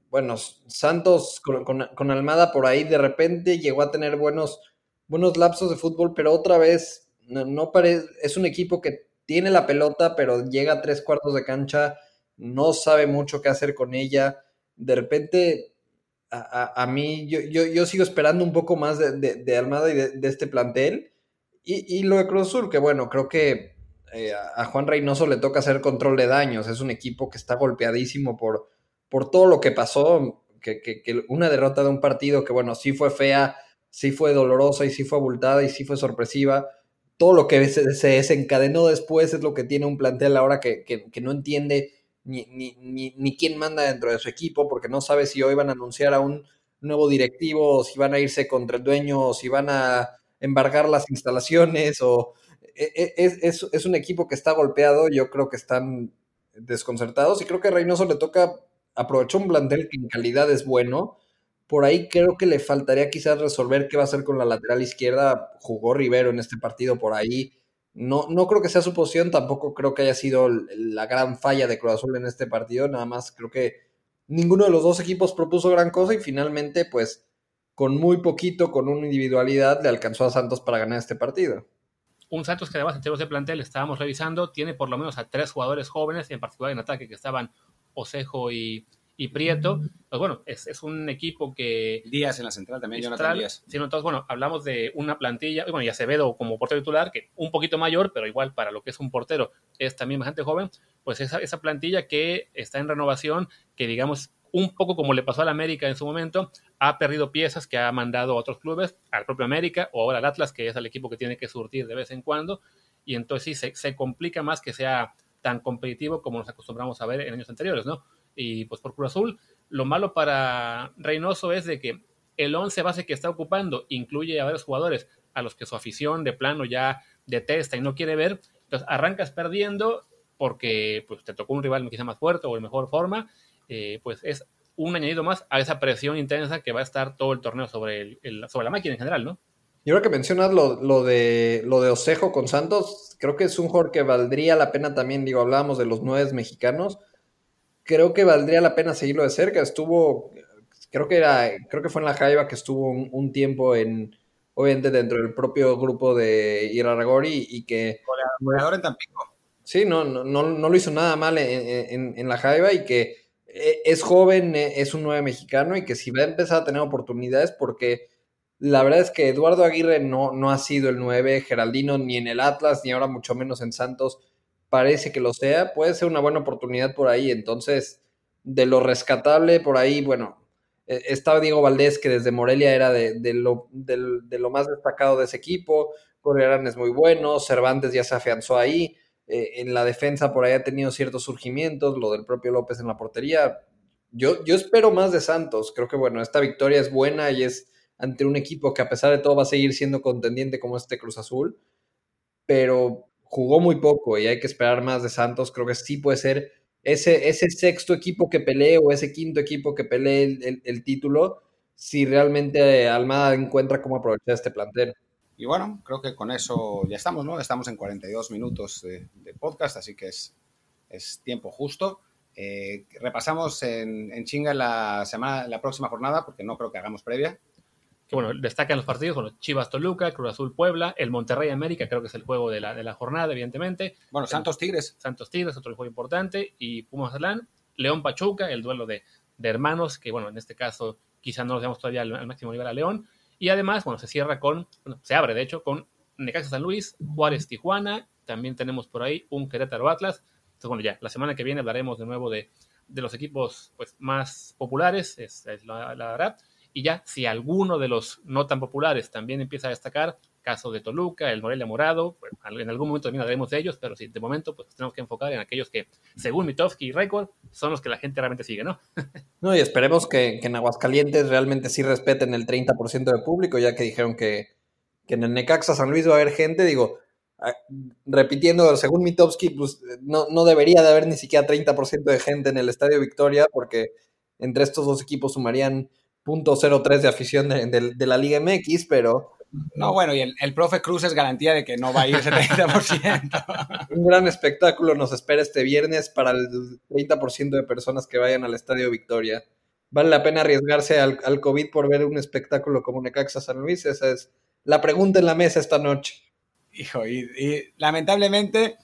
bueno, Santos con, Almada por ahí de repente llegó a tener buenos, buenos lapsos de fútbol, pero otra vez no, parece, es un equipo que tiene la pelota, pero llega a tres cuartos de cancha, no sabe mucho qué hacer con ella. De repente, a, mí, yo, yo, sigo esperando un poco más de, Almada y de, este plantel. Y, lo de Cruz Azul, que bueno, creo que eh, a Juan Reynoso le toca hacer control de daños. Es un equipo que está golpeadísimo por, por todo lo que pasó, que, una derrota de un partido que, bueno, sí fue fea, sí fue dolorosa y sí fue abultada y sí fue sorpresiva. Todo lo que se, desencadenó después es lo que tiene un plantel ahora que, no entiende ni, quién manda dentro de su equipo, porque no sabe si hoy van a anunciar a un nuevo directivo, si van a irse contra el dueño, si van a embargar las instalaciones, o e, e, es, es un equipo que está golpeado, yo creo que están desconcertados y creo que a Reynoso le toca aprovechó un plantel que en calidad es bueno. Por ahí creo que le faltaría quizás resolver qué va a hacer con la lateral izquierda. Jugó Rivero en este partido por ahí. No, no creo que sea su posición, tampoco creo que haya sido la gran falla de Cruz Azul en este partido, nada más creo que ninguno de los dos equipos propuso gran cosa y finalmente, pues, con muy poquito, con una individualidad, le alcanzó a Santos para ganar este partido. Un Santos que además en términos de plantel estábamos revisando, tiene por lo menos a tres jugadores jóvenes, en particular en ataque, que estaban Osejo y, Prieto. Pues bueno, es, un equipo que... Díaz en la central también, Jonathan Díaz. Sí, entonces, bueno, hablamos de una plantilla, y bueno, y Acevedo como portero titular, que un poquito mayor, pero igual para lo que es un portero es también bastante joven, pues esa, esa plantilla que está en renovación, que digamos un poco como le pasó al América en su momento, ha perdido piezas que ha mandado a otros clubes, al propio América o ahora al Atlas, que es el equipo que tiene que surtir de vez en cuando, y entonces sí, se, complica más que sea tan competitivo como nos acostumbramos a ver en años anteriores, ¿no? Y pues por Cruz Azul, lo malo para Reynoso es de que el 11 base que está ocupando incluye a varios jugadores a los que su afición de plano ya detesta y no quiere ver, entonces arrancas perdiendo porque pues, te tocó un rival quizá más fuerte o de mejor forma, eh, pues es un añadido más a esa presión intensa que va a estar todo el torneo sobre, el, sobre la máquina en general, ¿no? Yo creo que mencionas lo, de, lo de Osejo con Santos, creo que es un jugador que valdría la pena también, digo, hablábamos de los nueve mexicanos, creo que valdría la pena seguirlo de cerca, estuvo, creo que era, creo que fue en la Jaiba que estuvo un, tiempo en, obviamente dentro del propio grupo de Iraragori y que... Goleador en Tampico. Sí, no, no, no, lo hizo nada mal en, en la Jaiba y que e, es joven, e, es un nueve mexicano y que si va a empezar a tener oportunidades, porque la verdad es que Eduardo Aguirre no, no ha sido el nueve, Geraldino ni en el Atlas, ni ahora mucho menos en Santos, parece que lo sea, puede ser una buena oportunidad por ahí. Entonces, de lo rescatable por ahí, bueno, e, estaba Diego Valdés, que desde Morelia era de, lo, de, lo, más destacado de ese equipo, Correarán es muy bueno, Cervantes ya se afianzó ahí. Eh, en la defensa por ahí ha tenido ciertos surgimientos, lo del propio López en la portería. Yo, yo espero más de Santos. Creo que, bueno, esta victoria es buena y es ante un equipo que a pesar de todo va a seguir siendo contendiente como este Cruz Azul, pero jugó muy poco y hay que esperar más de Santos. Creo que sí puede ser ese, ese sexto equipo que pelee o ese quinto equipo que pelee el título si realmente Almada encuentra cómo aprovechar este plantel. Y bueno, creo que con eso ya estamos, ¿no? Estamos en 42 minutos de, podcast, así que es, es tiempo justo. Eh, repasamos en, en, chinga la semana, la próxima jornada, porque no creo que hagamos previa. Que bueno, destacan los partidos, bueno, Chivas Toluca, Cruz Azul Puebla, el Monterrey América, creo que es el juego de la, de la jornada, evidentemente. Bueno, Santos Tigres. Santos Tigres, otro juego importante, y Pumas Atlán, León Pachuca, el duelo de, de, hermanos, que bueno, en este caso quizá no nos veamos todavía al, al máximo nivel a León, y además, bueno, se cierra con, bueno, se abre de hecho con Necaxa San Luis, Juárez Tijuana, también tenemos por ahí un Querétaro Atlas. Entonces, bueno, ya, la semana que viene hablaremos de nuevo de, de los equipos pues, más populares, es, la, la verdad. Y ya, si alguno de los no tan populares también empieza a destacar, caso de Toluca, el Morelia Morado, en algún momento también hablaremos de ellos, pero sí, de momento pues tenemos que enfocar en aquellos que, según Mitofsky y Record, son los que la gente realmente sigue, ¿no? no, y esperemos que, en Aguascalientes realmente sí respeten el 30% de público, ya que dijeron que, en el Necaxa San Luis va a haber gente, digo, repitiendo, según Mitofsky, pues no, no debería de haber ni siquiera 30% de gente en el Estadio Victoria, porque entre estos dos equipos sumarían .03 de afición de la Liga MX, pero no, bueno, y el, profe Cruz es garantía de que no va a ir 70%. Un gran espectáculo nos espera este viernes para el 30% de personas que vayan al Estadio Victoria. ¿Vale la pena arriesgarse al, al COVID por ver un espectáculo como Necaxa San Luis? Esa es la pregunta en la mesa esta noche. Hijo, y lamentablemente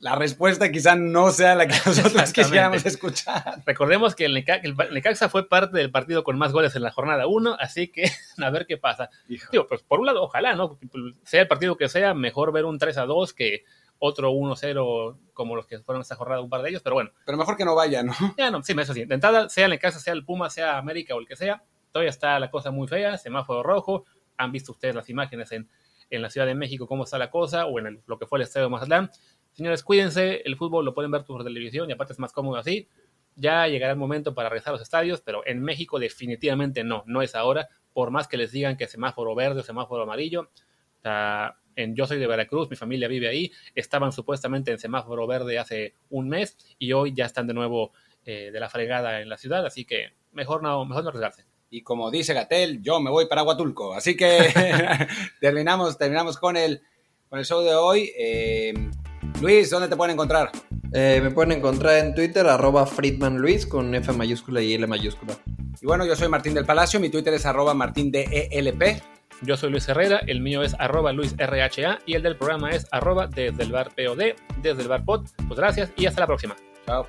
la respuesta quizá no sea la que nosotros quisiéramos escuchar. Recordemos que el, Necaxa fue parte del partido con más goles en la jornada 1, así que a ver qué pasa. Digo, pues por un lado, ojalá, ¿no? Sea el partido que sea, mejor ver un 3 a 2 que otro 1-0 como los que fueron esta jornada, un par de ellos, pero bueno. Pero mejor que no vaya, ¿no? Ya, no, sí, eso sí. De entrada, sea el Necaxa, sea el Puma, sea América o el que sea, todavía está la cosa muy fea, semáforo rojo. Han visto ustedes las imágenes en, en la Ciudad de México, cómo está la cosa, o en lo que fue el Estadio de Mazatlán Señores, cuídense, el fútbol lo pueden ver por televisión y aparte es más cómodo así. Ya llegará el momento para regresar a los estadios, pero en México definitivamente no, no es ahora, por más que les digan que semáforo verde o semáforo amarillo. en, yo soy de Veracruz, mi familia vive ahí, estaban supuestamente en semáforo verde hace un mes y hoy ya están de nuevo eh, de la fregada en la ciudad, así que mejor no, mejor no arriesgarse. Y como dice Gatel, yo me voy para Huatulco. Así que terminamos, terminamos con el con el show de hoy. Eh, Luis, ¿dónde te pueden encontrar? Eh, me pueden encontrar en Twitter, arroba Friedman Luis, con F mayúscula y L mayúscula. Y bueno, yo soy Martín del Palacio, mi Twitter es arroba martín de ELP. Yo soy Luis Herrera, el mío es arroba Luis RHA y el del programa es arroba desde el bar POD, desde el bar POD. Pues gracias y hasta la próxima. Chao.